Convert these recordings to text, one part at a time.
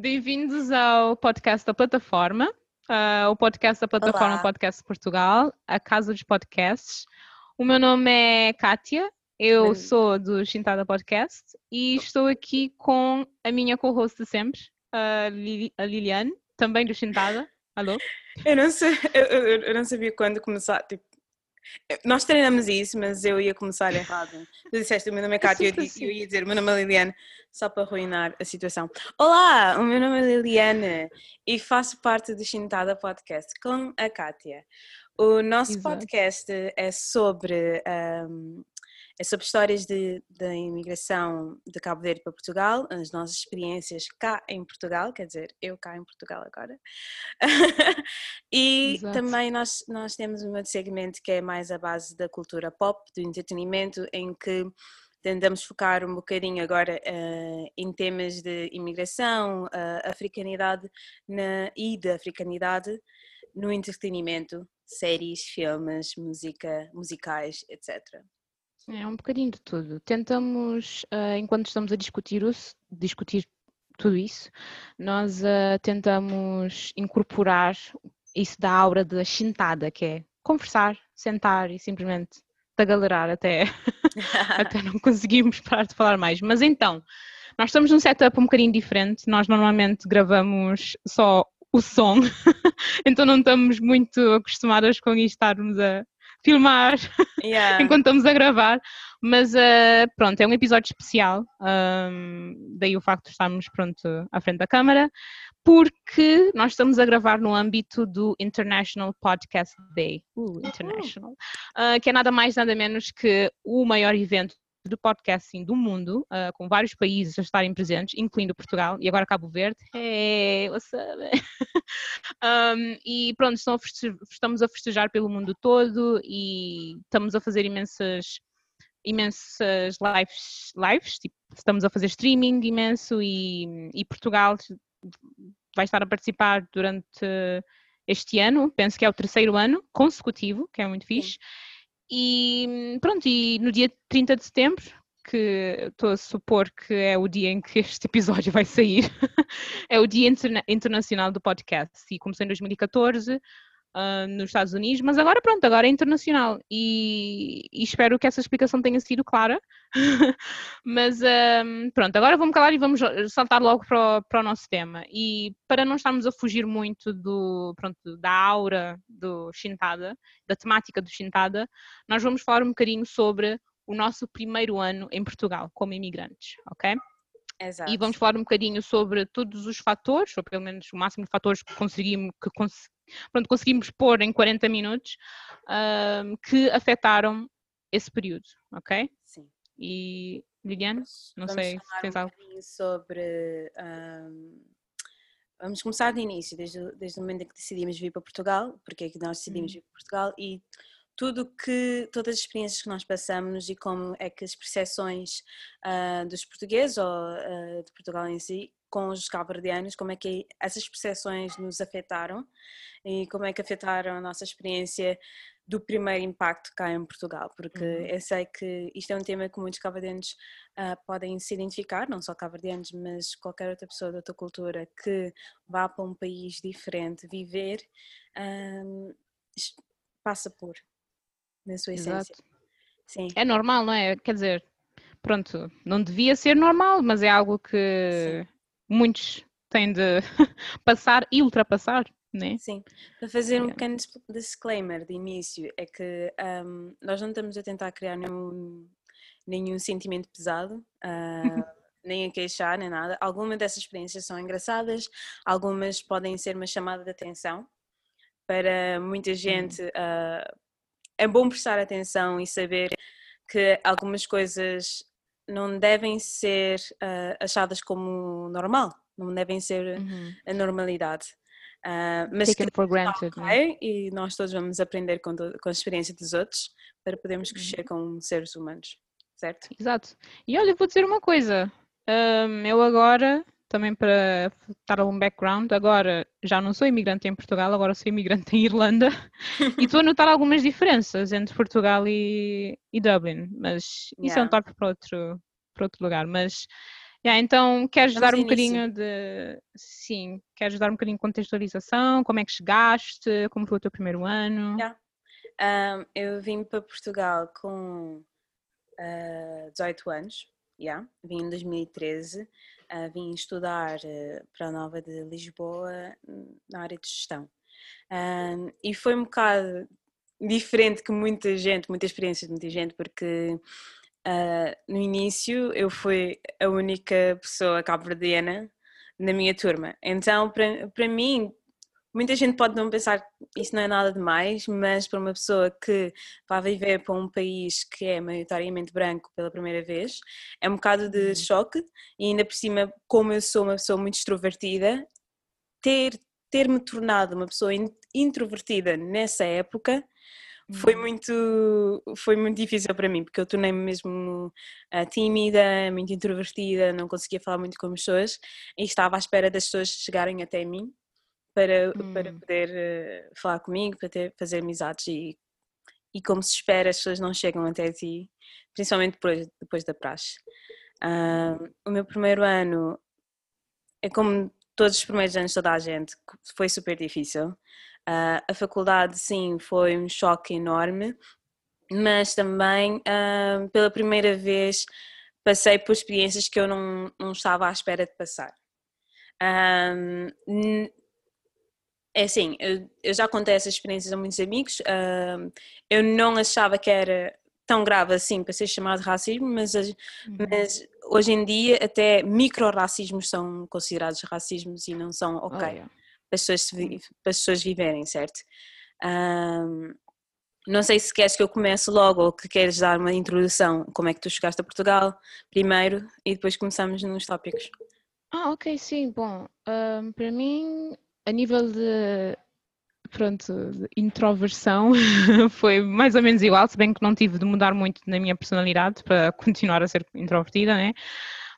Bem-vindos ao podcast da plataforma, uh, o podcast da plataforma Olá. Podcast Portugal, a casa dos podcasts. O meu nome é Kátia, eu Bem- sou do Chintada Podcast e estou aqui com a minha co-host de sempre, a, Lili- a Liliane, também do Chintada. Alô? Eu não, sei, eu, eu- eu não sabia quando começar. Tipo, nós treinamos isso, mas eu ia começar errado. Tu disseste o meu nome é Cátia e eu, eu ia dizer o meu nome é Liliane, só para arruinar a situação. Olá, o meu nome é Liliane e faço parte do Chintada Podcast com a Kátia. O nosso Exato. podcast é sobre, ahm, é sobre histórias de, da imigração de Cabo Verde para Portugal, as nossas experiências cá em Portugal, quer dizer, eu cá em Portugal agora. e Exato. também nós, nós temos um outro segmento que é mais a base da cultura pop, do entretenimento, em que tentamos focar um bocadinho agora eh, em temas de imigração, eh, africanidade na, e de africanidade no entretenimento, séries, filmes, música, musicais, etc. É um bocadinho de tudo. Tentamos, ah, enquanto estamos a discutir, discutir tudo isso, nós ah, tentamos incorporar isso da aura da chintada, que é conversar, sentar e simplesmente tagalerar até, até não conseguimos parar de falar mais. Mas então, nós estamos num setup um bocadinho diferente. Nós normalmente gravamos só o som, então não estamos muito acostumadas com estarmos a filmar Yeah. enquanto estamos a gravar, mas eh, pronto, é um episódio especial, ahm, daí o facto de estarmos pronto à frente da câmara, porque nós estamos a gravar no âmbito do International Podcast Day, uh, International, ah, que é nada mais nada menos que o maior evento de podcasting do mundo, ah, com vários países a estarem presentes, incluindo Portugal e agora Cabo Verde. Hey, what's up? Um, e pronto, estamos a festejar pelo mundo todo e estamos a fazer imensas imensas lives, lives tipo, estamos a fazer streaming imenso e, e Portugal vai estar a participar durante este ano, penso que é o terceiro ano consecutivo, que é muito fixe. E pronto, e no dia 30 de setembro, que estou a supor que é o dia em que este episódio vai sair, é o Dia Interna- Internacional do Podcast. E começou em 2014 ah, nos Estados Unidos, mas agora pronto, agora é internacional. E, e espero que essa explicação tenha sido clara. mas ahm, pronto, agora vou-me calar e vamos saltar logo para o, para o nosso tema. E para não estarmos a fugir muito do, pronto, da aura do Shintada, da temática do Shintada, nós vamos falar um bocadinho sobre o nosso primeiro ano em Portugal como imigrantes, ok? Exato. E vamos falar um bocadinho sobre todos os fatores, ou pelo menos o máximo de fatores que conseguimos, que cons- pronto, conseguimos pôr em 40 minutos, que afetaram esse período, ok? Sim. E Liliane, não Vamos sei se tens um algo. sobre. ahm, vamos começar do início, desde, o- desde o momento em que decidimos vir para Portugal, porque é que nós decidimos Uhum. vir para Portugal e tudo que, todas as experiências que nós passamos e como é que as percepções ah, dos portugueses ou ah, de Portugal em si com os cabo-verdianos, como é que essas percepções nos afetaram e como é que afetaram a nossa experiência do primeiro impacto cá em Portugal, porque Uhum. eu sei que isto é um tema que muitos cabo-verdianos ah, podem se identificar, não só cabo-verdianos, mas qualquer outra pessoa de outra cultura que vá para um país diferente viver, es- passa por, na sua essência. Exato. Sim, É normal, não é? Quer dizer, pronto, não devia ser normal, mas é algo que muitos têm de passar e ultrapassar, né? sim. Para fazer um Yeah. pequeno dis- disclaimer de início, é que ahm, nós não estamos a tentar criar nenhum, nenhum sentimento pesado, ah, nem a queixar, nem nada. Algumas dessas experiências são engraçadas, algumas podem ser uma chamada de atenção. Para muita gente, ah, é bom prestar atenção e saber que algumas coisas não devem ser ah, achadas como normal, não devem ser Uhum. a normalidade. Ah, mas Taken que for está granted, né? ok e nós todos vamos aprender com, com a experiência dos outros para podermos crescer como seres humanos, certo? Exato. E olha, vou dizer uma coisa. hum, eu agora, também para dar algum background, agora já não sou imigrante em Portugal, agora sou imigrante em Irlanda e estou a notar algumas diferenças entre Portugal e, e Dublin, mas isso é um Yeah. tópico para outro, para outro lugar. Mas Yeah, então, queres Vamos dar um bocadinho de. Sim, queres dar um bocadinho de contextualização? Como é que chegaste? Como foi o teu primeiro ano? Yeah. Um, eu vim para Portugal com uh, 18 anos, yeah. vim em 2013, uh, vim estudar uh, para a Nova de Lisboa na área de gestão. E foi um bocado diferente que muita gente, muita experiência de muita gente, porque Uh, no início eu fui a única pessoa cabo-verdiana na minha turma. Então, para mim, muita gente pode não pensar que isso não é nada demais, mas para uma pessoa que vai viver para um país que é maioritariamente branco pela primeira vez, é um bocado de uhum. choque e ainda por cima, como eu sou uma pessoa muito extrovertida, ter ter-me tornado uma pessoa introvertida nessa época foi uhum. muito foi muito difícil para mim porque eu tornei-me mesmo uh, tímida, muito introvertida, não conseguia falar muito com as pessoas e estava à espera das pessoas chegarem até mim para, hum. para poder uh, falar comigo, para ter, fazer amizades e, e como se espera as pessoas não chegam até ti, principalmente depois, depois da praxe. Uh, o meu primeiro ano é como todos os primeiros anos toda a gente, foi super difícil. Uh, a faculdade, sim, foi um choque enorme, mas também, uh, pela primeira vez, passei por experiências que eu não, não estava à espera de passar. Um, é assim, eu, eu, já contei essas experiências a muitos amigos, uh, eu não achava que era tão grave assim para ser chamado racismo, mas, uhum. mas hoje em dia até micro-racismos são considerados racismos e não são ok. Oh, yeah para as pessoas, para as pessoas viverem, certo? Não sei se queres que eu comece logo ou que queres dar uma introdução, como é que tu chegaste a Portugal primeiro e depois começamos nos tópicos. Ah, ok, sim, bom, um, para mim, a nível de, pronto, de introversão foi mais ou menos igual, se bem que não tive de mudar muito na minha personalidade para continuar a ser introvertida, né?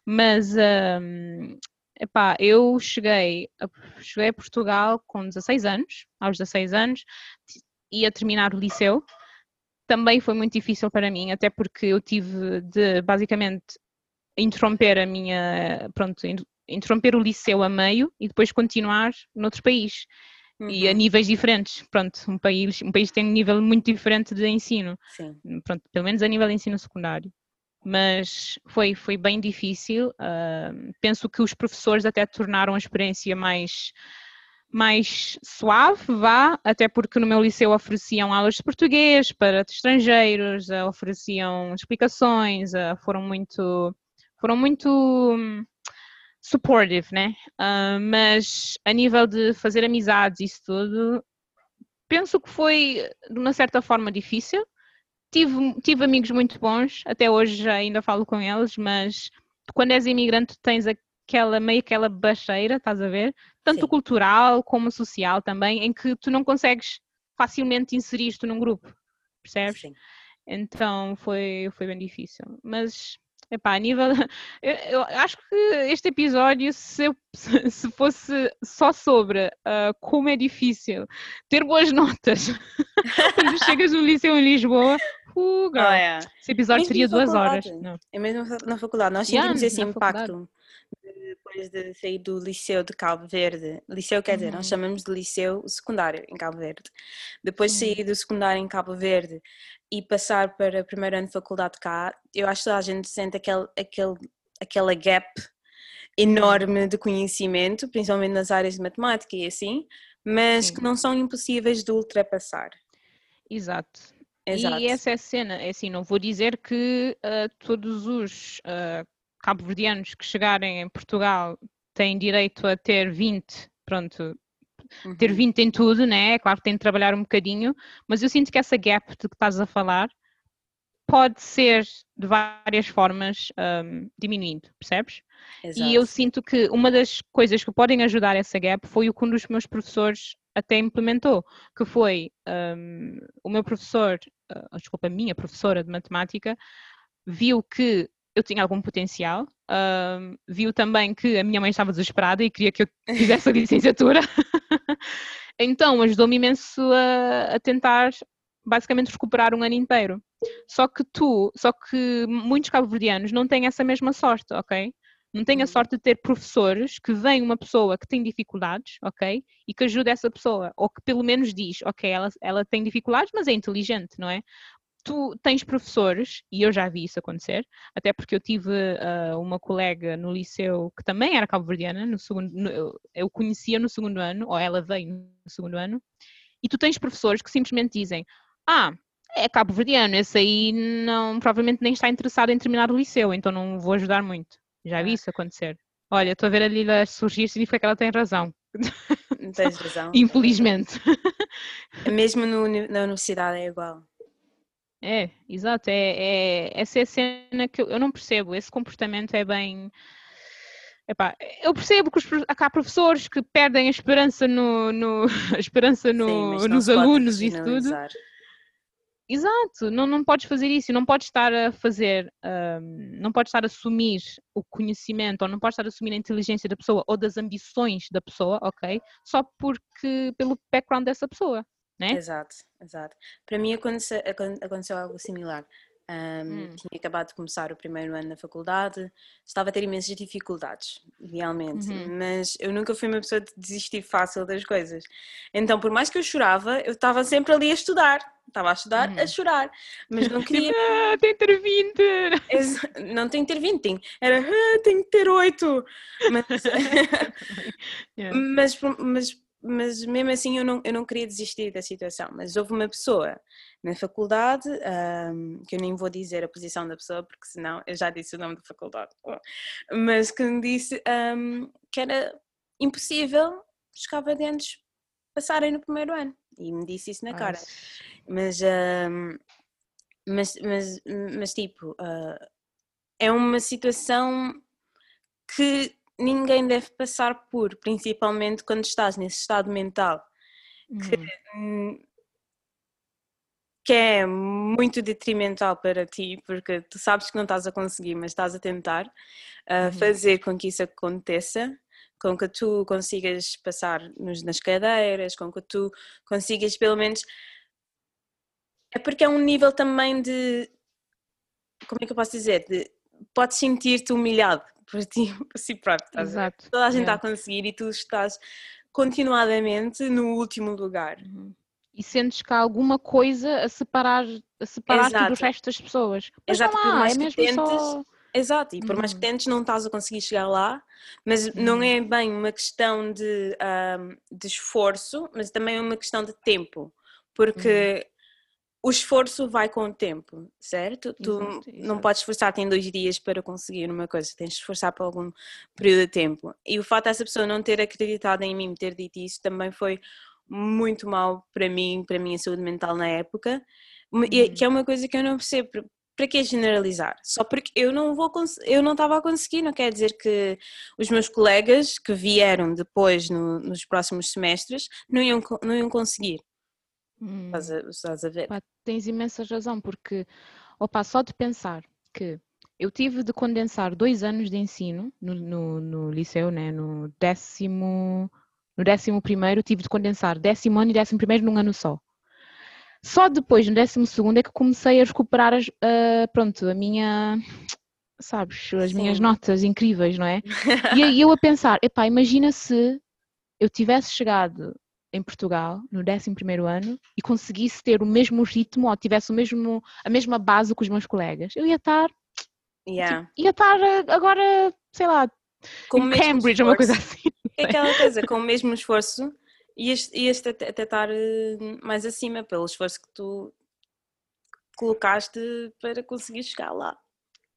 Mas um, Epá, eu cheguei a, cheguei a Portugal com 16 anos, aos 16 anos, ia terminar o liceu. Também foi muito difícil para mim, até porque eu tive de basicamente interromper a minha, pronto, interromper o liceu a meio e depois continuar noutro país. Uhum. E a uhum. níveis diferentes, pronto, um país, um país tem um nível muito diferente de ensino, Sim. pronto, pelo menos a nível de ensino secundário mas foi, foi bem difícil. Uh, penso que os professores até tornaram a experiência mais, mais suave, vá, até porque no meu liceu ofereciam aulas de português para estrangeiros, uh, ofereciam explicações, uh, foram muito, foram muito um, supportive, né? mas a nível de fazer amizades e isso tudo, penso que foi de uma certa forma difícil tive, tive amigos muito bons, até hoje ainda falo com eles, mas quando és imigrante tens aquela meio aquela baixeira, estás a ver? Tanto Sim. cultural como social também, em que tu não consegues facilmente inserir-te num grupo, percebes? Sim. Então foi, foi bem difícil. Mas Epá, a nível. Eu, eu, acho que este episódio, se, eu, se fosse só sobre uh, como é difícil ter boas notas quando chegas no liceu em Lisboa, uh, oh, yeah. esse episódio seria duas horas. Não. É mesmo na faculdade, nós sentimos yeah, esse impacto depois de sair do liceu de Cabo Verde. Liceu quer dizer, nós uhum. chamamos de liceu secundário em Cabo Verde. Depois de sair do secundário em Cabo Verde e passar para o primeiro ano de faculdade cá, eu acho que a gente sente aquele, aquele, aquela gap enorme de conhecimento, principalmente nas áreas de matemática e assim, mas Sim. que não são impossíveis de ultrapassar. Exato. Exato. E essa é a cena, é assim, não vou dizer que uh, todos os uh, cabo-verdianos que chegarem em Portugal têm direito a ter 20, pronto, uhum. ter 20 em tudo, né? É claro que tem de trabalhar um bocadinho, mas eu sinto que essa gap de que estás a falar pode ser de várias formas um, diminuindo, percebes? Exato. E eu sinto que uma das coisas que podem ajudar essa gap foi o que um dos meus professores até implementou, que foi um, o meu professor, uh, desculpa, a minha professora de matemática, viu que eu tinha algum potencial, viu também que a minha mãe estava desesperada e queria que eu fizesse a licenciatura, então ajudou-me imenso a, a tentar basicamente recuperar um ano inteiro. Só que tu, só que muitos cabo-verdianos não têm essa mesma sorte, ok? Não tenho a Uhum. sorte de ter professores que vem uma pessoa que tem dificuldades, ok? E que ajuda essa pessoa, ou que pelo menos diz, ok, ela, ela tem dificuldades, mas é inteligente, não é? Tu tens professores, e eu já vi isso acontecer, até porque eu tive ah, uma colega no liceu que também era cabo-verdiana, no segundo, no- eu- conhecia no segundo ano, ou ela veio no segundo ano, e tu tens professores que simplesmente dizem, ah, é cabo-verdiano, esse aí não, provavelmente nem está interessado em terminar o liceu, então não vou ajudar muito. Já vi Ah. isso acontecer. Olha, estou a ver a Lila surgir, significa que ela tem razão, Tens razão. infelizmente. Mesmo no na universidade é igual. É, exato, é, é, essa é a cena que eu, eu não percebo, esse comportamento é bem... Epá, eu percebo que os, pro- há professores que perdem a esperança, no, no- a esperança no- Sim, nos alunos e tudo. Exato, não, não podes fazer isso, não podes estar a fazer, hum, não podes estar a assumir o conhecimento, ou não podes estar a assumir a inteligência da pessoa ou das ambições da pessoa, ok? Só porque, pelo background dessa pessoa, né? Exato, exato. Para mim aconteceu, acon- aconteceu algo similar. Ahm, Hum. Tinha acabado de começar o primeiro ano na faculdade, estava a ter imensas dificuldades, realmente, Uhum. mas eu nunca fui uma pessoa de desistir fácil das coisas. Então, por mais que eu chorava, eu estava sempre ali a estudar, estava a estudar, a Uhum. chorar, mas não queria. Ah, tem que ter 20! Ex- Não tenho que ter 20, tenho- era "Ah, tenho que ter 8. Mas, Yeah. mas, mas, mas mesmo assim eu não, eu não queria desistir da situação. Mas houve uma pessoa na faculdade, ahm, que eu nem vou dizer a posição da pessoa, porque senão eu já disse o nome da faculdade, mas que me disse ahm, que era impossível os cabo-verdianos passarem no primeiro ano. E me disse isso na cara. Mas, ahm, mas, mas, mas tipo, ah, é uma situação que ninguém deve passar por, principalmente quando estás nesse estado mental Uhum. hum, que é muito detrimental para ti, porque tu sabes que não estás a conseguir, mas estás a tentar ah, Uhum. fazer com que isso aconteça, com que tu consigas passar nos- nas cadeiras, com que tu consigas pelo menos. É porque é um nível também de. Como é que eu posso dizer? De, podes sentir-te humilhado por ti, por si próprio. estás? Exato. Toda a gente yeah. está a conseguir e tu estás continuadamente no último lugar. Uhum. E sentes que há alguma coisa a separar a separar-te do resto das pessoas. Mas Exato, não por mais é que mesmo tentes, só... Exato, e por mais que Uhum. tentes não estás a conseguir chegar lá, mas não Uhum. é bem uma questão de, ahm, de esforço, mas também é uma questão de tempo, porque o esforço vai com o tempo, certo? Tu Exato, não podes esforçar-te em dois dias para conseguir uma coisa, tens de esforçar por algum período de tempo. E o fato dessa pessoa não ter acreditado em mim, me ter dito isso, também foi muito mal para mim, para a minha saúde mental na época, e- Uhum. que é uma coisa que eu não percebo. Para que generalizar? Só porque eu não vou eu não estava a conseguir, não quer dizer que os meus colegas que vieram depois no- nos próximos semestres não iam, não iam conseguir. Hum. Estás a, estás a ver? Pá, tens imensa razão, porque, opa, só de pensar que eu tive de condensar dois anos de ensino no, no, no liceu, né? no décimo, no décimo primeiro, tive de condensar décimo ano e décimo primeiro num ano só. Só depois, no décimo segundo, é que comecei a recuperar as, ah, pronto, a minha, sabes, as minhas Sim. notas incríveis, não é? E aí eu a pensar, epá, imagina se eu tivesse chegado em Portugal no 11º ano e conseguisse ter o mesmo ritmo ou tivesse o mesmo, a mesma base que os meus colegas, eu ia estar, Yeah. ia estar eh, agora, sei lá, Com em Cambridge, uma coisa esforço. assim. É aquela coisa, com o mesmo esforço, ias, ias até, até estar eh, mais acima pelo esforço que tu colocaste para conseguir chegar lá.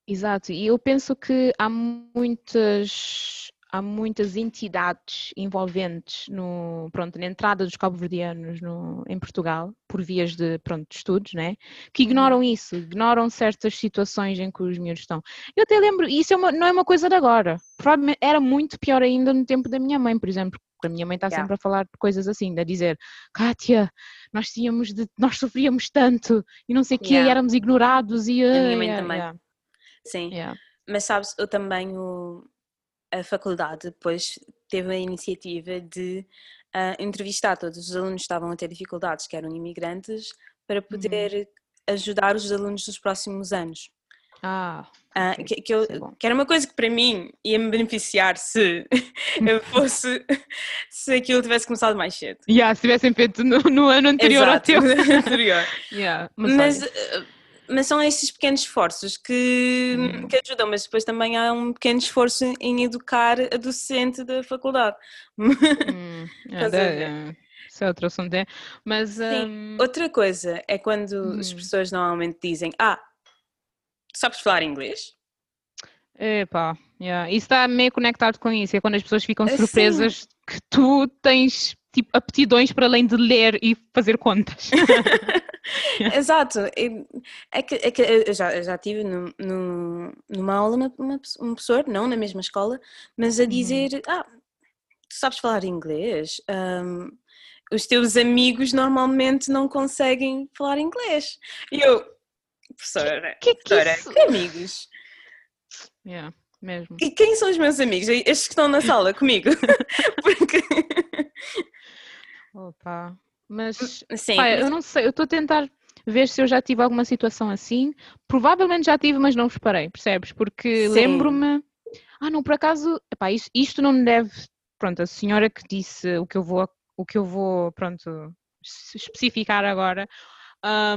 Exato, e eu penso que há muitas, há muitas entidades envolventes no, pronto, na entrada dos cabo-verdianos no- em Portugal, por vias de, pronto, de estudos, né? que ignoram isso, ignoram certas situações em que os miúdos estão. Eu até lembro, e isso é uma- não é uma coisa de agora, provavelmente era muito pior ainda no tempo da minha mãe, por exemplo, porque a minha mãe está Yeah. sempre a falar de coisas assim, a dizer, Kátia, nós tínhamos de, nós sofríamos tanto, e não sei o quê, e Yeah. éramos ignorados, e... A minha mãe yeah, também. Sim. Mas sabes, eu também, o- a faculdade depois teve a iniciativa de ah, entrevistar todos os alunos que estavam a ter dificuldades, que eram imigrantes, para poder ajudar os alunos dos próximos anos. Ah, ok, que, que, eu, é que era uma coisa que para mim ia me beneficiar se eu fosse se aquilo tivesse começado mais cedo. Yeah, se tivessem feito no, no ano anterior Exato, ao teu. anterior. Yeah, mas, Mas, mas são esses pequenos esforços que, Hum. que ajudam, mas depois também há um pequeno esforço em educar a docente da faculdade. hum, é, isso é outro assunto, é. Mas Sim. hum, Outra coisa é quando as Hum. pessoas normalmente dizem: Ah, sabes falar inglês? epá, yeah, isso está meio conectado com isso, é quando as pessoas ficam Ah, surpresas que tu tens tipo aptidões para além de ler e fazer contas. Exato. É é que, é que eu já, eu já tive num- num- numa aula uma, uma, um professor, não na mesma escola, mas a dizer: Ah, tu sabes falar inglês? Ahm, os teus amigos normalmente não conseguem falar inglês. E eu, professora, que é que professora, isso? que amigos? Yeah, mesmo. E quem são os meus amigos? Estes que estão na sala comigo? Porque, Opa. Mas sim, pá, mas- eu não sei, eu estou a tentar ver se eu já tive alguma situação assim. Provavelmente já tive, mas não reparei, percebes? Porque lembro-me. Ah, não, por acaso, epá, isto, isto não me deve. Pronto, a senhora que disse o que eu vou, o que eu vou, pronto, es- especificar agora.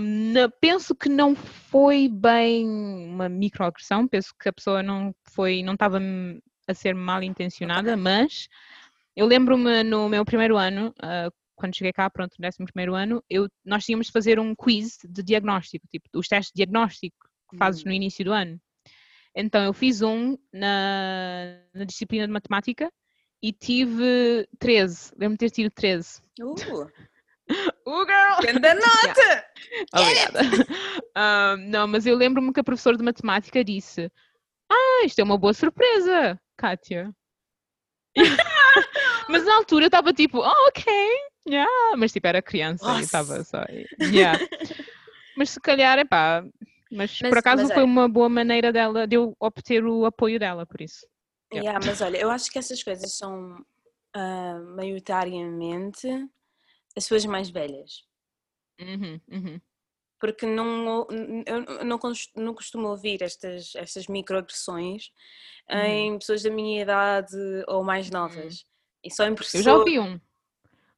na- penso que não foi bem uma microagressão, penso que a pessoa não foi, não estava hum, a ser mal intencionada, mas eu lembro-me no meu primeiro ano, ah, quando cheguei cá, pronto, no décimo primeiro ano, eu, nós tínhamos de fazer um quiz de diagnóstico, tipo, os testes de diagnóstico que fazes Hum. no início do ano. Então eu fiz um na, na disciplina de matemática e tive 13, lembro-me de ter tido 13. Uh, Uh, girl! grande nota! Obrigada. Ah, não, mas eu lembro-me que a professora de matemática disse: Ah, isto é uma boa surpresa, Kátia. mas na altura eu estava tipo, oh, ok, yeah. mas tipo era criança e Nossa. estava só. Yeah. mas se calhar, é pá. Mas, Mas- por acaso mas foi olha- uma boa maneira dela de eu obter o apoio dela, por isso. Yeah. Yeah, mas olha, eu acho que essas coisas são ah, maioritariamente as pessoas mais velhas. Uhum, uhum. Porque não, eu não, não costumo ouvir estas, estas microagressões Uhum. em pessoas da minha idade ou mais novas. E só em Eu pessoas. já ouvi um,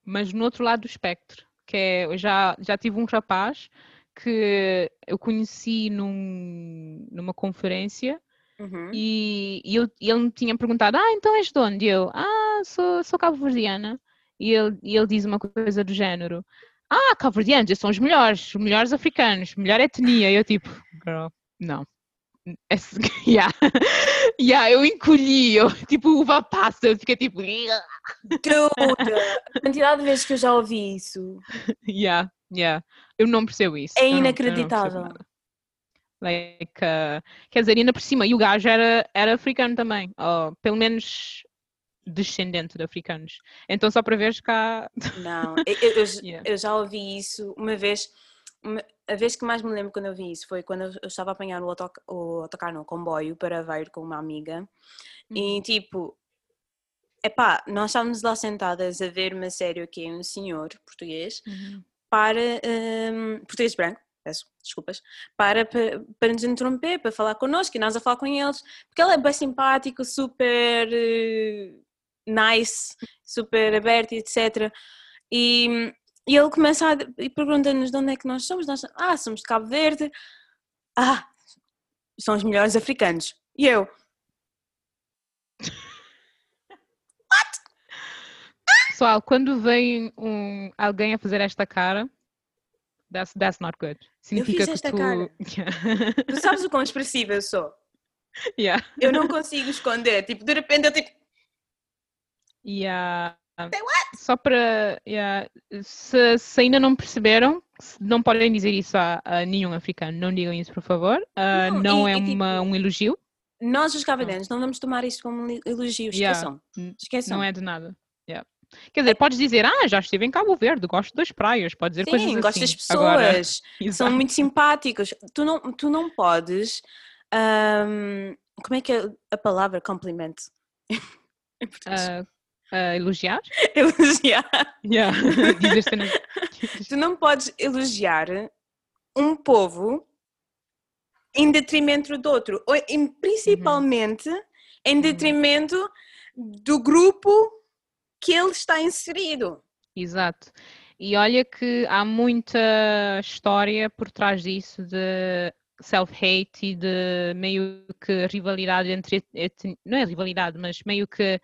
mas no outro lado do espectro, que é, eu já, já tive um rapaz que eu conheci num, numa conferência Uhum. e, e eu- e ele me tinha perguntado, ah, então és de onde? E eu, ah, sou, sou cabo-verdiana. E ele, e ele diz uma coisa do género, ah, cabo-verdianos, são os melhores, os melhores africanos, melhor etnia. E eu tipo, girl, não. Yeah. yeah, eu encolhi, eu, tipo uva passa, eu fiquei tipo, Dude, a quantidade de vezes que eu já ouvi isso Yeah, yeah. Eu não percebo isso. é não- inacreditável. Like, uh, quer dizer, ainda por cima, e o gajo era, era africano também, ou pelo menos descendente de africanos. Então, só para veres cá. Não, eu, eu- Yeah. eu já ouvi isso uma vez. A vez que mais me lembro quando eu vi isso foi quando eu, estava a apanhar o, autoc o autocarro, não, o comboio para Aveiro com uma amiga. Uhum. E tipo, epá, nós estávamos lá sentadas a ver uma série que é um senhor português Uhum. para. hum, português branco, peço desculpas, para, para, para nos interromper, para falar connosco e nós a falar com eles, porque ele é bem simpático, super eh, nice, super aberto, etc. E, e ele começa a e pergunta-nos de onde é que nós somos. Nós, ah, somos de Cabo Verde. Ah, são os melhores africanos. E eu, Pessoal, quando vem um, alguém a fazer esta cara, that's, that's not good. Significa fiz que esta tu. cara. tu sabes o quão expressiva eu sou? yeah. Eu não consigo esconder. Tipo, de repente eu tipo. Yeah. Say Só para. yeah, Se, se ainda não perceberam, não podem dizer isso a, a nenhum africano. Não digam isso, por favor. Ah, Não, não e- é e tipo- uma, um elogio. Nós, os cabo-verdianos, não vamos tomar isto como um elogio. Yeah. Esqueçam. N- Esqueçam. Não é de nada. Yeah. Quer dizer, podes dizer, ah, já estive em Cabo Verde, gosto das praias, pode dizer coisas Sim, assim. gosto das pessoas. Agora, São muito simpáticos. Tu não, tu não podes. ahm, como é que é a palavra compliment? em português? Ah, ah, elogiar? Elogiar. Yeah. Tu não podes elogiar um povo em detrimento do outro, ou em, principalmente em detrimento do grupo que ele está inserido. Exato. E olha que há muita história por trás disso de self-hate e de meio que rivalidade entre. Não é rivalidade, mas meio que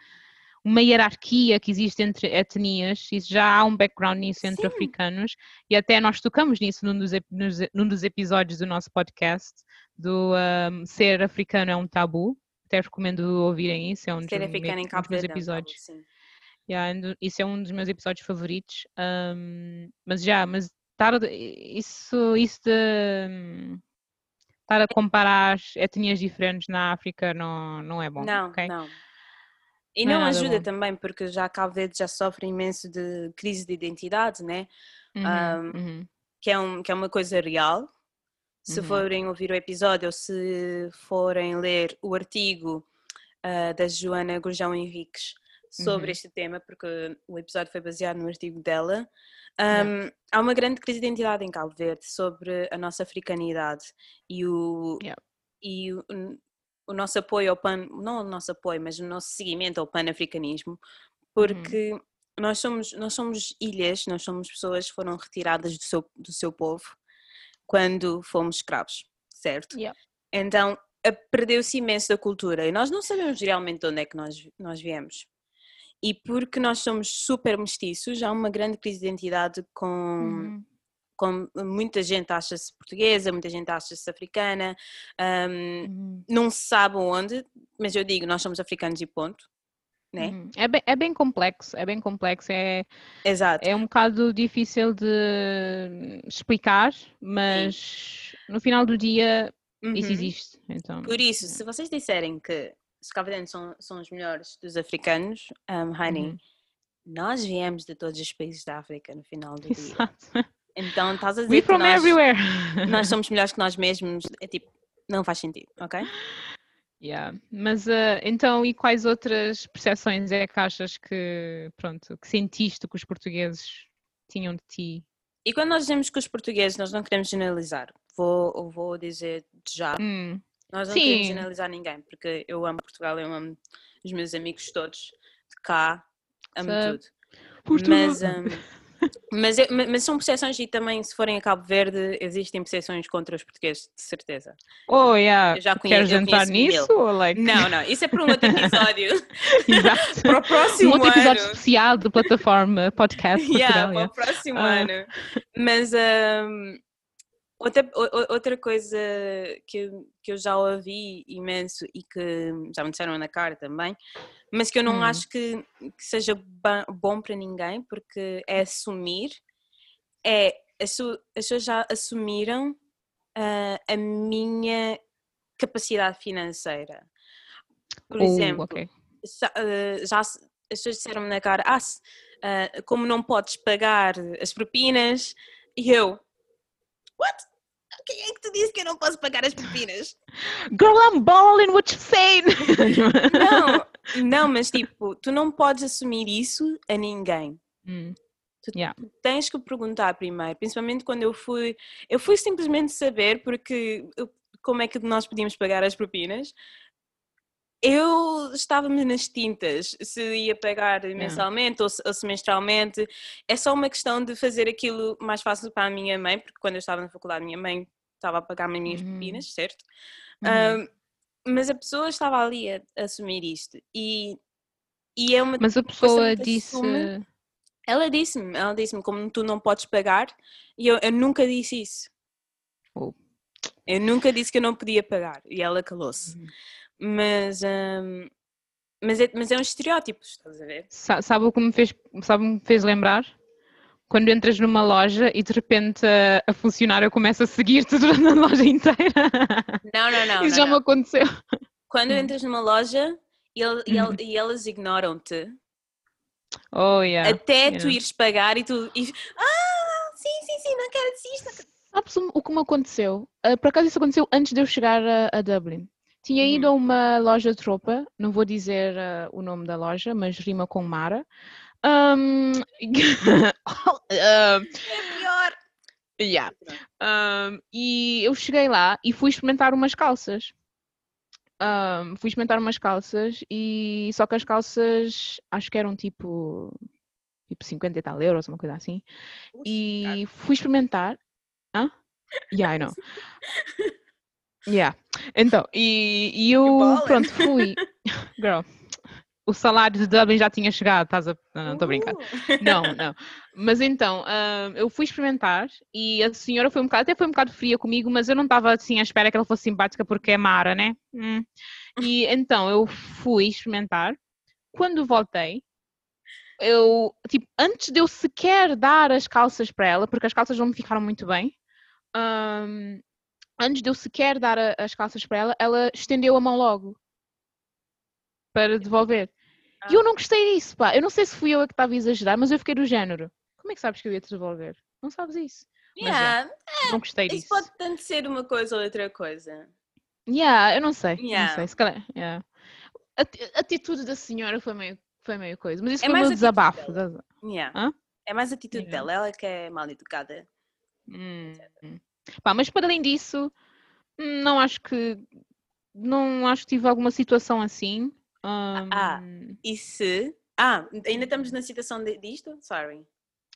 uma hierarquia que existe entre etnias, isso já há um background nisso entre Sim. africanos, e até nós tocamos nisso num dos, num dos episódios do nosso podcast, do um, ser africano é um tabu. Até recomendo ouvirem isso, é um ser dos, africano em Cabo dos meus Sim. Yeah, isso é um dos meus episódios favoritos. Um, mas já, mas estar, isso, isso de estar a comparar etnias diferentes na África não, não é bom. Não, okay? não. E não, não é ajuda bom. também, porque já Cabo Verde já sofre imenso de crise de identidade, né? Uhum, um, uhum. Que, é um, que é uma coisa real. Se uhum. forem ouvir o episódio ou se forem ler o artigo uh, da Joana Gurjão Henriques sobre uhum. este tema, porque o episódio foi baseado no artigo dela. Um. Há uma grande crise de identidade em Cabo Verde sobre a nossa africanidade e o, yeah. e o, o, nosso apoio ao pan, não o nosso apoio, mas o nosso seguimento ao pan-africanismo, porque uhum. nós, somos, nós somos ilhas, nós somos pessoas que foram retiradas do seu, do seu povo quando fomos escravos, certo? Yeah. Então perdeu-se imenso da cultura e nós não sabemos realmente de onde é que nós, nós viemos. E porque nós somos super mestiços, há uma grande crise de identidade com, uhum. Com muita gente acha-se portuguesa, muita gente acha-se africana, um, uhum. não se sabe onde, mas eu digo, nós somos africanos e ponto. Né? Uhum. É, bem, é bem complexo, é bem complexo, é, Exato. é um bocado difícil de explicar, mas Sim. no final do dia isso uhum. existe. Então, Por isso, se vocês disserem que os cabo são, são os melhores dos africanos, um, honey, uhum. nós viemos de todos os países da África no final do Exato. Então estás a dizer We que nós, nós somos melhores que nós mesmos, é tipo, não faz sentido, ok? Yeah. Mas uh, então, e quais outras percepções é que achas que, pronto, que sentiste que os portugueses tinham de ti? E quando nós dizemos que os portugueses, nós não queremos generalizar. Vou, vou dizer já. Hum. Nós não Sim. queremos generalizar ninguém, porque eu amo Portugal, eu amo os meus amigos todos de cá, amo tudo. Portugal. Mas, um, mas, mas, são percepções e também, se forem a Cabo Verde, existem percepções contra os portugueses, de certeza. Oh, yeah. Eu já conheço, Queres entrar nisso? Like... Não, não, isso é para um outro episódio. Exato. para o próximo um outro episódio ano. especial do plataforma podcast. yeah, para o próximo uh. ano. Mas. Um, Outra, outra coisa que eu, que eu já ouvi imenso e que já me disseram na cara também, mas que eu não hum. acho que, que seja bom para ninguém, porque é assumir, é as, pessoas já assumiram uh, a minha capacidade financeira. Por oh, exemplo, okay. uh, já as pessoas disseram-me na cara, ah, uh, como não podes pagar as propinas, e eu, what? Quem é que tu disse que eu não posso pagar as propinas? Girl, I'm balling what you saying. não, não, mas tipo, tu não podes assumir isso a ninguém. Hum. Tu yeah. tens que perguntar primeiro, principalmente quando eu fui, eu fui simplesmente saber porque como é que nós podíamos pagar as propinas eu estava-me nas tintas se ia pagar mensalmente ou, ou, semestralmente. É só uma questão de fazer aquilo mais fácil para a minha mãe, porque quando eu estava na faculdade, minha mãe estava a pagar-me as minhas uhum. propinas, certo? Uhum. Um, mas a pessoa estava ali a, a, assumir isto. E, e é uma Mas a pessoa disse. Assume. Ela disse-me, ela disse-me como tu não podes pagar, e eu, eu nunca disse isso. Oh. Eu nunca disse que eu não podia pagar, e ela calou-se. Uhum. Mas, um, mas, é, mas é um estereótipo, estás a ver? Sabe o que me fez, sabe me fez lembrar? Quando entras numa loja e de repente a, a funcionária começa a seguir-te durante a loja inteira. Não, não, não. Isso não, já não. me aconteceu. Quando hum. entras numa loja e, ele, e, ele, e elas ignoram-te. Oh, yeah. Até yeah. tu ires pagar e tu. E, ah, sim, sim, sim, não quero desistir. Sabes o que me aconteceu? Uh, por acaso isso aconteceu antes de eu chegar a, a Dublin. Tinha ido uhum. a uma loja de roupa, não vou dizer uh, o nome da loja, mas rima com Mara. Um... é pior. Yeah. Um, e eu cheguei lá e fui experimentar umas calças. Um, fui experimentar umas calças e só que as calças acho que eram tipo tipo 50 e tal euros, uma coisa assim. E fui experimentar. Hã? Yeah, I know. Yeah. Então, e, e eu pronto, fui. Girl, o salário de Dublin já tinha chegado, estás a. Não, estou a brincar. Não, não. Mas então, uh, eu fui experimentar e a senhora foi um bocado, até foi um bocado fria comigo, mas eu não estava assim à espera que ela fosse simpática porque é Mara, né? Hum. E então eu fui experimentar. Quando voltei, eu, tipo, antes de eu sequer dar as calças para ela, porque as calças não me ficaram muito bem, um, antes de eu sequer dar a, as calças para ela, ela estendeu a mão logo para devolver. Ah. E eu não gostei disso, pá. Eu não sei se fui eu a que estava a exagerar, mas eu fiquei do género. Como é que sabes que eu ia te devolver? Não sabes isso. Yeah. Mas, é, não gostei isso disso. Isso pode tanto ser uma coisa ou outra coisa. Yeah, eu não sei. Yeah. Não sei. Se calhar, yeah. A atitude da senhora foi meio, foi meio coisa. Mas isso é foi o meu desabafo. Yeah. É mais a atitude dela. Ela que é mal educada. Hum. Pá, mas para além disso, não acho que não acho que tive alguma situação assim. Um... Ah, e se. Ah, ainda estamos na situação de, disto? Sorry.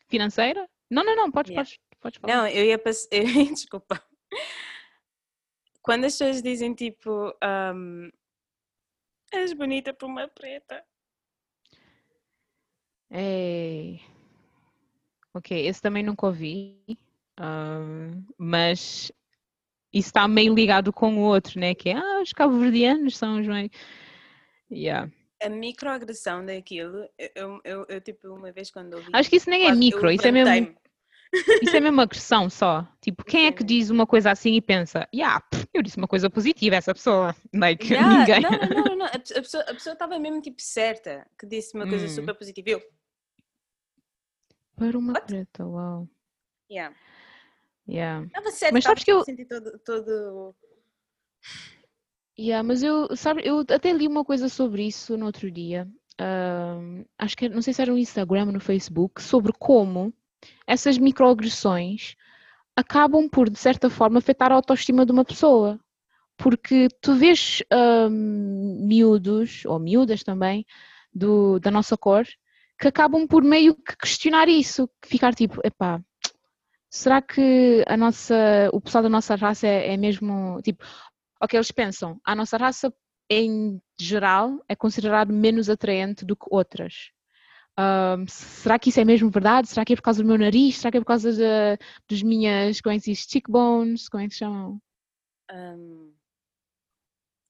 Financeira? Não, não, não, podes, yeah. podes, podes falar. Não, eu ia passar. Desculpa. Quando as pessoas dizem tipo. Um... És bonita por uma preta. É. Ok, esse também nunca ouvi. Um, mas isso está meio ligado com o outro, né? Que é, ah, os cabo-verdianos são os meio. Yeah. A microagressão daquilo, eu, eu, eu, tipo, uma vez quando ouvi. Acho que isso nem é micro, isso é mesmo. Isso é mesmo agressão só. Tipo, quem é que diz uma coisa assim e pensa, yeah, eu disse uma coisa positiva essa pessoa. Like, yeah, ninguém. Não, não, não, não. A pessoa estava mesmo tipo certa que disse uma coisa hum. super positiva. Eu. Para uma What? preta, uau. Yeah. Yeah. Estava certa, mas sabes que eu senti todo, todo Yeah, mas eu, sabe, eu até li uma coisa sobre isso no outro dia. Uh, acho que não sei se era no Instagram ou no Facebook, sobre como essas microagressões acabam por, de certa forma, afetar a autoestima de uma pessoa. Porque tu vês miúdos, ou miúdas também, do, da nossa cor, que acabam por meio que questionar isso, ficar tipo, epá, será que a nossa, o pessoal da nossa raça é, é mesmo, tipo, o que eles pensam, a nossa raça em geral é considerado menos atraente do que outras. Um, será que isso é mesmo verdade? Será que é por causa do meu nariz? Será que é por causa de, dos minhas, como é que se diz, cheekbones? Como é que se chamam? Um,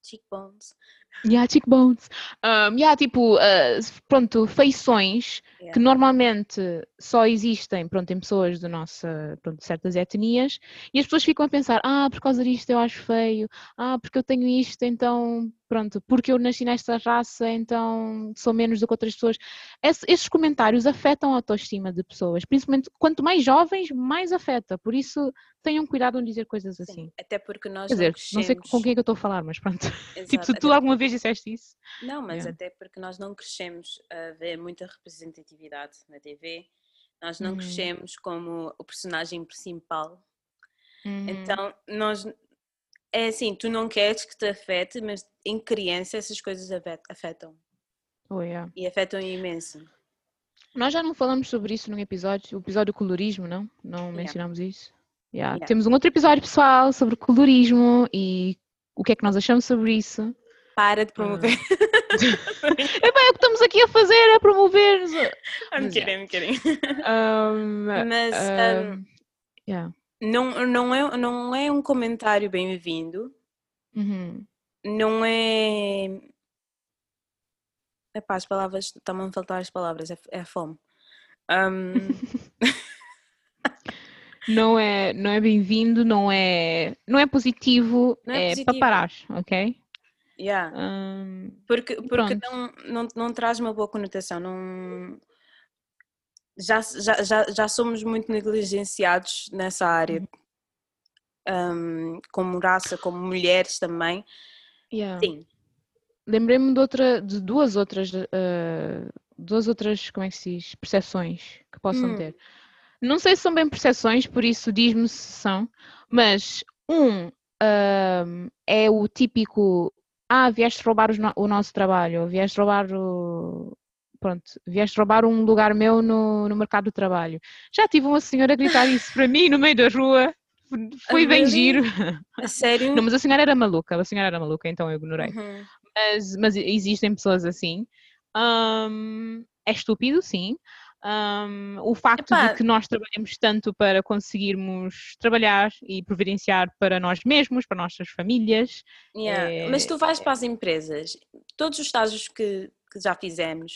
cheekbones. Yeah, cheekbones. Um, yeah, tipo, uh, pronto, feições yeah. que normalmente só existem, pronto, em pessoas de nossa, pronto, certas etnias, e as pessoas ficam a pensar, ah, por causa disto eu acho feio, ah, porque eu tenho isto, então pronto, porque eu nasci nesta raça, então sou menos do que outras pessoas. Esse, esses comentários afetam a autoestima de pessoas, principalmente quanto mais jovens, mais afeta. Por isso, tenham cuidado em dizer coisas Sim, assim. Até porque nós Quer dizer, não, não sei com quem é que eu estou a falar, mas pronto. Exato, tipo, se tu alguma vez disseste isso. Não, mas até porque nós não crescemos a ver muita representatividade na TV, nós não uhum. crescemos como o personagem principal. Uhum. Então, nós é assim, tu não queres que te afete, mas em criança essas coisas afetam. Oh, yeah. E afetam imenso. Nós já não falamos sobre isso num episódio, o episódio colorismo, não? Não yeah. mencionamos isso. Yeah. Yeah. Temos um outro episódio pessoal sobre colorismo e o que é que nós achamos sobre isso. Para de promover. é bem, o que estamos aqui a fazer, é promover. I'm Mas, kidding, I'm kidding. Um, Mas um, yeah não, não, é, não é um comentário bem-vindo. Uhum. Não é. Epá, as palavras. Estão a faltar as palavras, é, é a fome. Um... não é, não é bem-vindo, não é, não é positivo, não é, é positivo. para parar, ok? Yeah. Um, porque porque não, não, não traz uma boa conotação, não, já, já, já, já somos muito negligenciados nessa área, um, como raça, como mulheres também. Yeah. Sim. Lembrei-me de, outra, de duas outras, uh, duas outras, como é que se diz, percepções que possam hum. ter. Não sei se são bem percepções, por isso diz-me se são, mas um ahm, é o típico ah, vieste roubar no- o nosso trabalho, vieste roubar o. Pronto, vieste roubar um lugar meu no, no mercado do trabalho. Já tive uma senhora a gritar isso para mim no meio da rua, foi bem giro. A sério? Não, mas a senhora era maluca, a senhora era maluca, então eu ignorei. Uhum. Mas, mas existem pessoas assim. Ahm, é estúpido, sim. Ahm, o facto Epá. de que nós trabalhamos tanto para conseguirmos trabalhar e providenciar para nós mesmos, para nossas famílias. Yeah. É- Mas tu vais para as empresas, todos os estágios que, que já fizemos,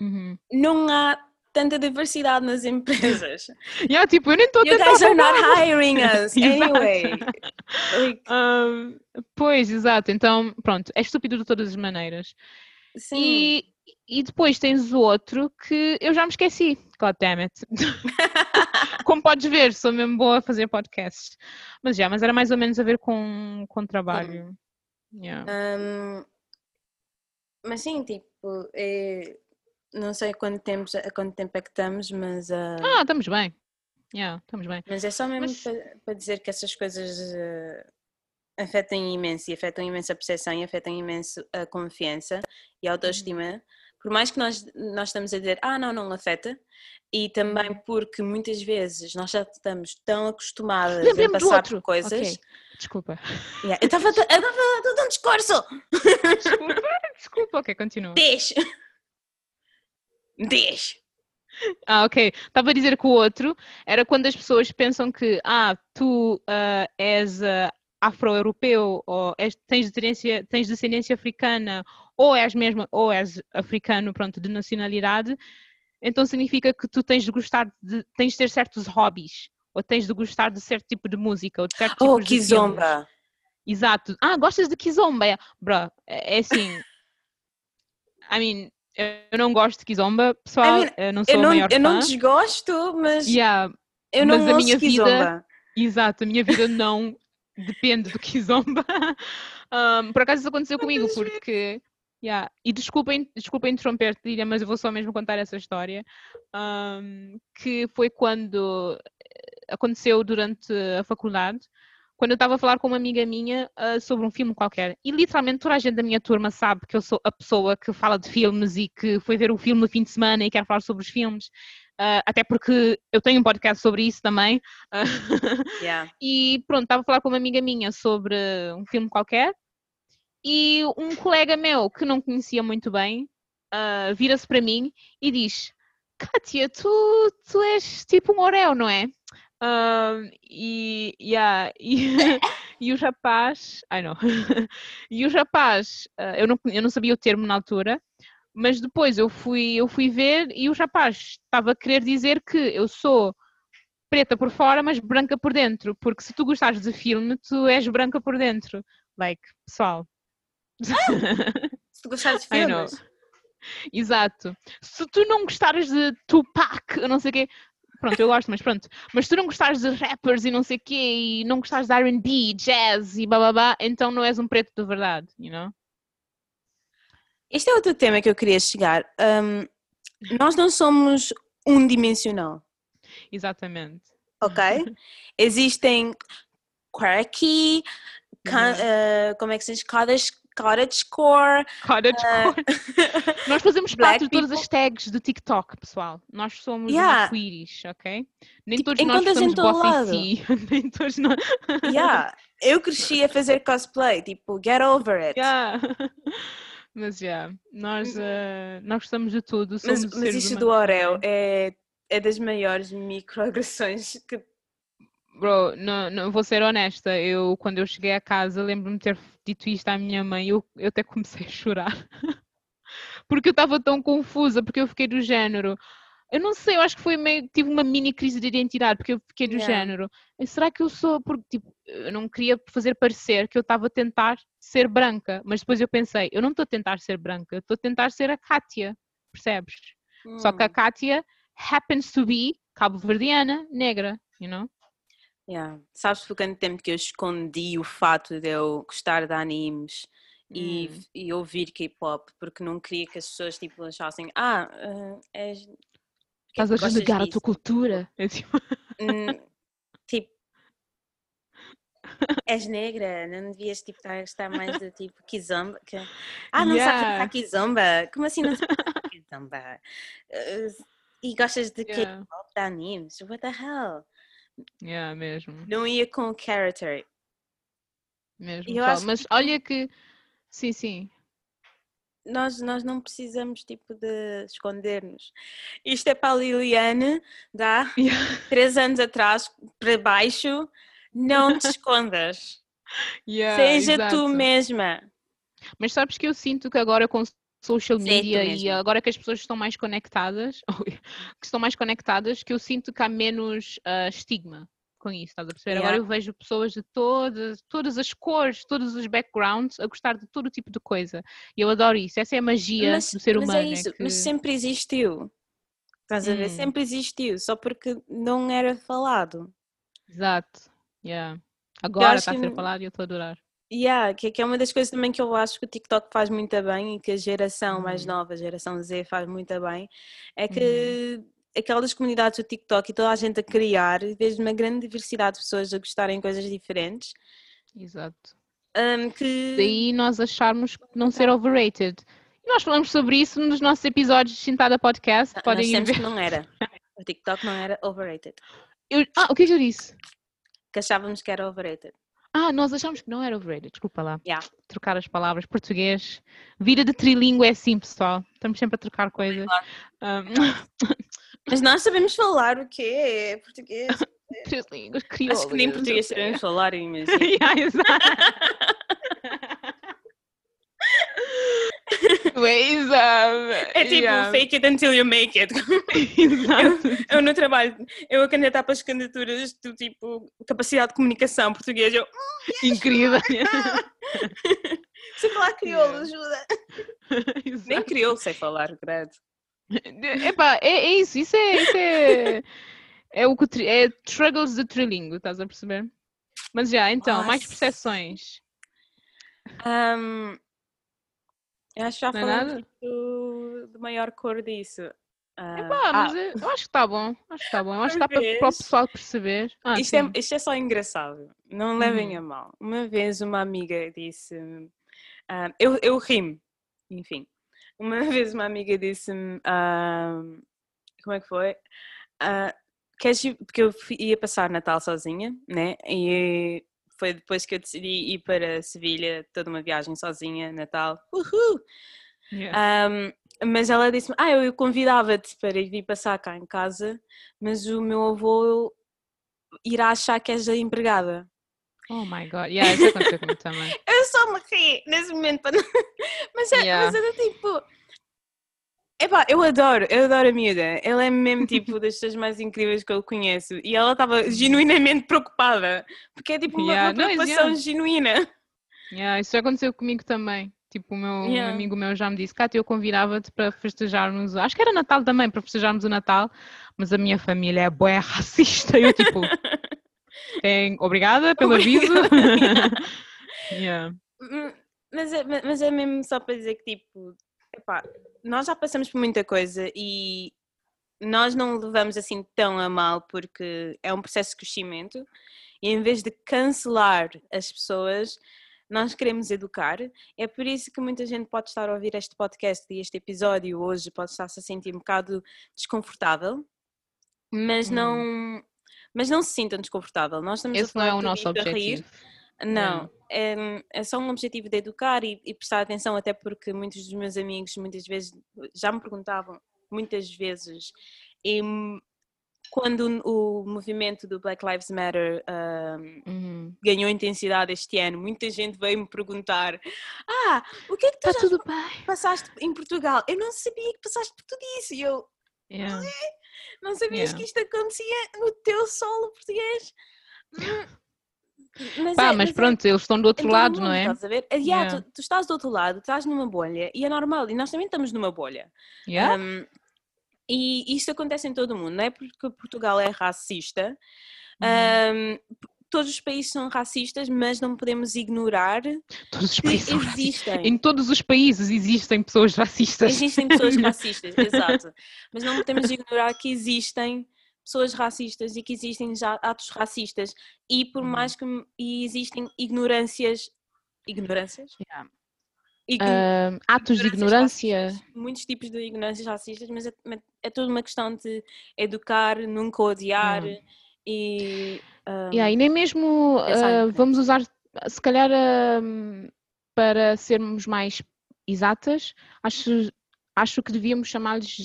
Uhum. não há tanta diversidade nas empresas. Yeah, tipo, eu nem estou a you tentar guys are not hiring us anyway. Like, Ahm, pois, exato. Então, pronto, é estúpido de todas as maneiras. sim. E, e depois tens o outro que eu já me esqueci. God damn it. Como podes ver, sou mesmo boa a fazer podcasts. Mas já, mas era mais ou menos a ver com, com trabalho. Yeah. Um, mas sim, tipo, é- não sei quanto tempo, há quanto tempo é que estamos, mas, ah, Ah, estamos bem. Yeah, estamos bem. mas é só mesmo mas- para, para dizer que essas coisas ah, afetam imenso e afetam imenso a percepção e afetam imenso a confiança e a autoestima. Por mais que nós, nós estamos a dizer, ah, não, não afeta, e também porque muitas vezes nós já estamos tão acostumadas a passar por coisas. Ok, Desculpa. Yeah, Eu estava a dar a dar um discurso! Desculpa, desculpa. Ok, continua. Deixa! Deixa! Ah, ok. Estava a dizer que o outro era quando as pessoas pensam que, ah, tu ah, és ah, afro-europeu ou és- tens, descendência, tens descendência africana ou és mesmo, ou és africano, pronto, de nacionalidade, então significa que tu tens de gostar de, tens de ter certos hobbies ou tens de gostar de certo tipo de música ou de certo Oh, tipos que de filmes. zomba! Exato. Ah, gostas de Kizomba? É, Bruh, é é assim. I mean, eu não gosto de Kizomba, pessoal. eu não sou Eu a não, maior eu não fã. desgosto, mas Yeah, eu não mas a ouço minha vida- Kizomba. exato, a minha vida não depende do Kizomba. Um, por acaso isso aconteceu comigo, porque. Yeah. E desculpem, desculpem interromper-te, Lília, mas eu vou só mesmo contar essa história. Um, que foi quando eh, aconteceu durante a faculdade, quando eu estava a falar com uma amiga minha ah, sobre um filme qualquer. E literalmente toda a gente da minha turma sabe que eu sou a pessoa que fala de filmes e que foi ver o filme no fim de semana e quer falar sobre os filmes. Ah, até porque eu tenho um podcast sobre isso também. Ah, Yeah. e pronto, estava a falar com uma amiga minha sobre um filme qualquer e um colega meu que não conhecia muito bem vira-se para mim e diz: Kátia, tu, tu és tipo um Oreo, não é? Ah, e, yeah, e, e o rapaz, ai não, e o rapaz, ah, eu, não, eu não sabia o termo na altura, mas depois eu fui, eu fui ver e o rapaz estava a querer dizer que eu sou preta por fora, mas branca por dentro, porque se tu gostares de filme, tu és branca por dentro. Like, pessoal. Se tu gostares de filmes, Exato. Se tu não gostares de Tupac, eu não sei o quê. Pronto, eu gosto, mas pronto. Mas se tu não gostares de rappers e não sei o quê, e não gostares de R&B, jazz e bababá, então não és um preto de verdade, you know? este é outro tema que eu queria chegar. Um, nós não somos unidimensional, Exatamente. ok? Existem quirky, Uhum. uh, como é que se diz? Cottagecore. Cottagecore. uh, Nós fazemos parte de todas as tags do TikTok, pessoal. Nós somos Yeah. arco-íris, ok? Nem Tipo, todos nós em somos todo bossy Nem todos nós. yeah. Eu cresci a fazer cosplay, tipo, get over it. Yeah. Mas já, nós, eh, nós gostamos de tudo. Mas, mas isto do humanos também. é, é das maiores microagressões que. Bro, não, não vou ser honesta. Eu, quando eu cheguei a casa, lembro-me de ter dito isto à minha mãe. Eu, eu até comecei a chorar. porque eu estava tão confusa, porque eu fiquei do género. Eu não sei, eu acho que foi meio. Tive uma mini crise de identidade, porque eu fiquei do Yeah. género. "Eh, Será que eu sou. Porque, tipo, eu não queria fazer parecer que eu estava a tentar ser branca, mas depois eu pensei, eu não estou a tentar ser branca, estou a tentar ser a Kátia, percebes? Só que a Hum, Kátia happens to be cabo-verdiana, negra, you know? Yeah. Sabes por quanto tempo que eu escondi o fato de eu gostar de animes e, Hum. e ouvir K-pop porque não queria que as pessoas tipo achassem ah, ah, és, é Estás a renegar a tua cultura. É tipo, Hum, tipo, és negra, não devias tipo, estar, estar mais de tipo kizomba. Que... Ah, não sabes Yeah. dançar kizomba? Como assim não sabes dançar kizomba? Eh, e gostas de Yeah. K-pop, de animes? What the hell? Yeah, mesmo. Não ia com o character. mesmo Eu acho Mas que- olha que. Sim, sim. Nós, nós não precisamos tipo de esconder-nos. Isto é para a Liliane, dá Yeah. três anos atrás, para baixo, não te escondas. Yeah, Seja exato. tu mesma. Mas sabes que eu sinto que agora com social media e agora que as pessoas estão mais conectadas, que estão mais conectadas, que eu sinto que há menos ah, estigma com isso, estás a perceber? Agora Yeah. eu vejo pessoas de todas, todas as cores, todos os backgrounds a gostar de todo tipo de coisa. E eu adoro isso. Essa é a magia Mas, do ser mas humano. é isso, mas que- sempre existiu. Estás a ver? Hum. Sempre existiu, só porque não era falado. Exato. Yeah. Agora está a ser falado e eu estou a adorar. Yeah, que, que é uma das coisas também que eu acho que o TikTok faz muito bem e que a geração mais Uhum. nova, a geração Z, faz muito bem, é que aquelas comunidades do TikTok e toda a gente a criar, vejo uma grande diversidade de pessoas a gostarem coisas diferentes, Exato. hum, que Daí nós acharmos que não ser overrated. E nós falamos sobre isso nos nossos episódios de Sentada Podcast. nós Podem dissemos ver. que não era. O TikTok não era overrated. Eu- Ah, o que é que eu disse? Que achávamos que era overrated. Ah, nós achamos que não era overrated. Desculpa lá. Yeah. Trocar as palavras. Português. Vida de trilingue é assim, pessoal. Estamos sempre a trocar coisas. Um, Mas nós sabemos falar o quê? Português. três línguas, crioulas. Acho que nem português sabemos falar, imagina. Yeah, exato. Exato. É tipo Yeah. fake it until you make it. Exato. Eu no trabalho, eu a candidatar para as candidaturas do tipo capacidade de comunicação português, eu Incrível. sei falar crioulo, ajuda. Exato. Nem crioulo sei falar, credo. Epá, é, é isso, isso é, isso é, é o que é struggles de trilingue, estás a perceber? Mas já, então, mais Nossa. percepções. Ahm, eu acho que já é falamos do, do maior cor disso. Ah, Epá, ah, mas eu, eu acho que está bom, acho que está bom. Eu acho que dá para, para o pessoal perceber. Ah, isto, é, isto é só engraçado, não levem Uhum. a mal. Uma vez uma amiga disse, ah, eu, eu ri enfim. Uma vez uma amiga disse-me, ah, como é que foi? Ah, queres ir- porque eu ia passar Natal sozinha, né? E foi depois que eu decidi ir para Sevilha, toda uma viagem sozinha, Natal. Uhul! Yeah. Um, mas ela disse-me: Ah, eu convidava-te para ir vir passar cá em casa, mas o meu avô irá achar que és a empregada. Oh my god, yeah, isso aconteceu comigo também. Eu só me ri nesse momento, mas, é, Yeah. mas era tipo. Epá, eu adoro, eu adoro a miúda. Ela é mesmo tipo das pessoas mais incríveis que eu conheço. E ela estava genuinamente preocupada. Porque é tipo uma, Yeah, uma não, preocupação yeah. genuína. Yeah, isso já aconteceu comigo também. Tipo, o meu um Yeah. amigo meu já me disse, Cátia, eu convidava-te para festejarmos, acho que era Natal também, para festejarmos o Natal, mas a minha família é bué racista. Eu tipo, tem, obrigada pelo aviso. yeah. Hum, Mas é, ma- mas é mesmo só para dizer que, tipo, epá, nós já passamos por muita coisa e nós não levamos assim tão a mal porque é um processo de crescimento e em vez de cancelar as pessoas, nós queremos educar. É por isso que muita gente pode estar a ouvir este podcast e este episódio hoje pode estar-se a sentir um bocado desconfortável, mas Hum. não. Mas não se sintam desconfortável. Nós estamos a Esse não falar é o nosso a rir. Não, é, é só um objetivo de educar e, e prestar atenção, até porque muitos dos meus amigos muitas vezes já me perguntavam, muitas vezes, e hum, quando o movimento do Black Lives Matter hum, Uhum. ganhou intensidade este ano, muita gente veio me perguntar: Ah, o que é que tu Tá tudo bem. passaste em Portugal? Eu não sabia que passaste por tudo isso. E eu Yeah. não sabias Yeah. que isto acontecia no teu solo português. Mas Pá, é- mas mas é- pronto, eles estão do outro todo lado, mundo, não é? Estás a ver? Ah, yeah, Yeah. tu, tu estás do outro lado, estás numa bolha e é normal, e nós também estamos numa bolha. Yeah? Um, e isso acontece em todo o mundo, não é porque Portugal é racista. Uhum. um, todos os países são racistas, mas não podemos ignorar Todos os que países racistas. existem. Em todos os países existem pessoas racistas. Existem pessoas racistas, exato. Mas não podemos ignorar que existem pessoas racistas e que existem já atos racistas. E por Uhum. mais que existem ignorâncias. Ignorâncias? Yeah. Ign- Ah, atos de ignorância. racistas. Muitos tipos de ignorâncias racistas, mas é, é toda uma questão de educar, nunca odiar Yeah. e. ah, Yeah, e nem mesmo diferente. vamos usar, se calhar, ah, para sermos mais exatas, acho, acho que devíamos chamar-lhes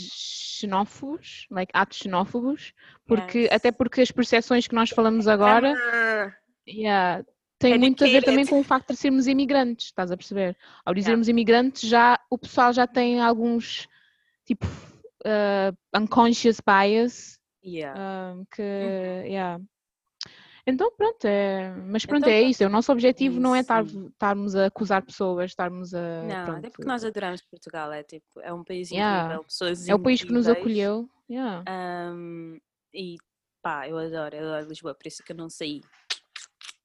xenófobos, like atos xenófobos, porque, Yes. até porque as percepções que nós falamos agora ah, yeah, têm muito a ver também Educated. com o facto de sermos imigrantes, estás a perceber? Ao dizermos imigrantes, já o pessoal já tem alguns tipo ah, unconscious bias yeah. ah, que yeah. Então pronto, é... mas pronto, Então, é isso. O nosso objetivo não é estarmos a acusar pessoas, estarmos a. Não, pronto, até porque nós adoramos Portugal, é tipo, é um país Yeah. incrível, pessoas É o país que nos acolheu. Yeah. Ahm, e pá, eu adoro, eu adoro Lisboa, por isso que eu não saí.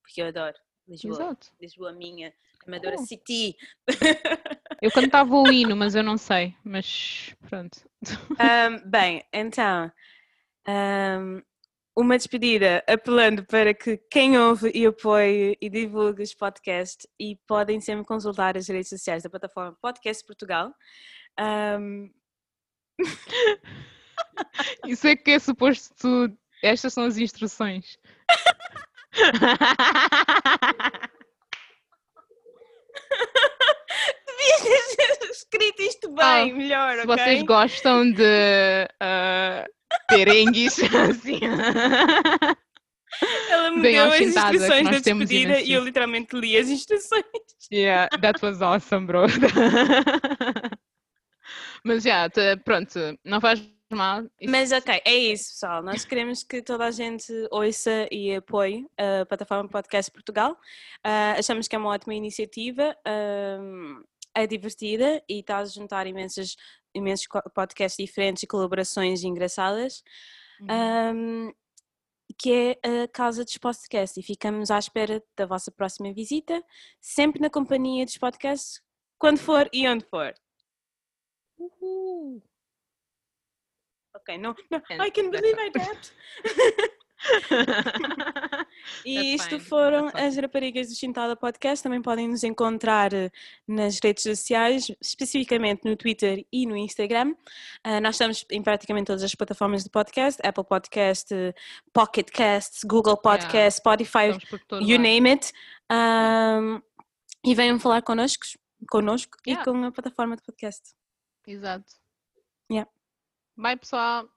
Porque eu adoro Lisboa. Exato. Lisboa minha, Amadora Cool. City. Eu cantava o hino, mas eu não sei. Mas pronto. Ahm, bem, então, ahm, uma despedida apelando para que quem ouve e apoie e divulgue os podcasts e podem sempre consultar as redes sociais da plataforma Podcast Portugal. Ahm, Isso é que é suposto. tu- Estas são as instruções. Devias ter escrito isto bem, Ah, melhor, Se ok? vocês gostam de ah, perengues, assim. Ela me Bem deu as instruções da despedida e eu literalmente li as instruções. Yeah, that was awesome, bro. Mas já, te- pronto, não faz mal. Isso- Mas ok, é isso, pessoal. Nós queremos que toda a gente ouça e apoie a plataforma Podcast Portugal. Ah, achamos que é uma ótima iniciativa, ahm, é divertida e está a juntar imensas, imensos podcasts diferentes e colaborações engraçadas. Uhum. ahm, que é a Casa dos Podcasts e ficamos à espera da vossa próxima visita, sempre na companhia dos podcasts, quando for e onde for. Uhul. Ok, não, I can believe. I did. E isto fine, foram as raparigas do Chintada Podcast. Também podem nos encontrar eh, nas redes sociais, especificamente no Twitter e no Instagram. Ah, nós estamos em praticamente todas as plataformas de podcast: Apple Podcast, eh, Pocket Casts, Google Podcast, Spotify, por todo you lado. name it. Ahm, e venham falar connosco, connosco Yeah. e com a plataforma de podcast. Exato. Yeah. Bye, pessoal.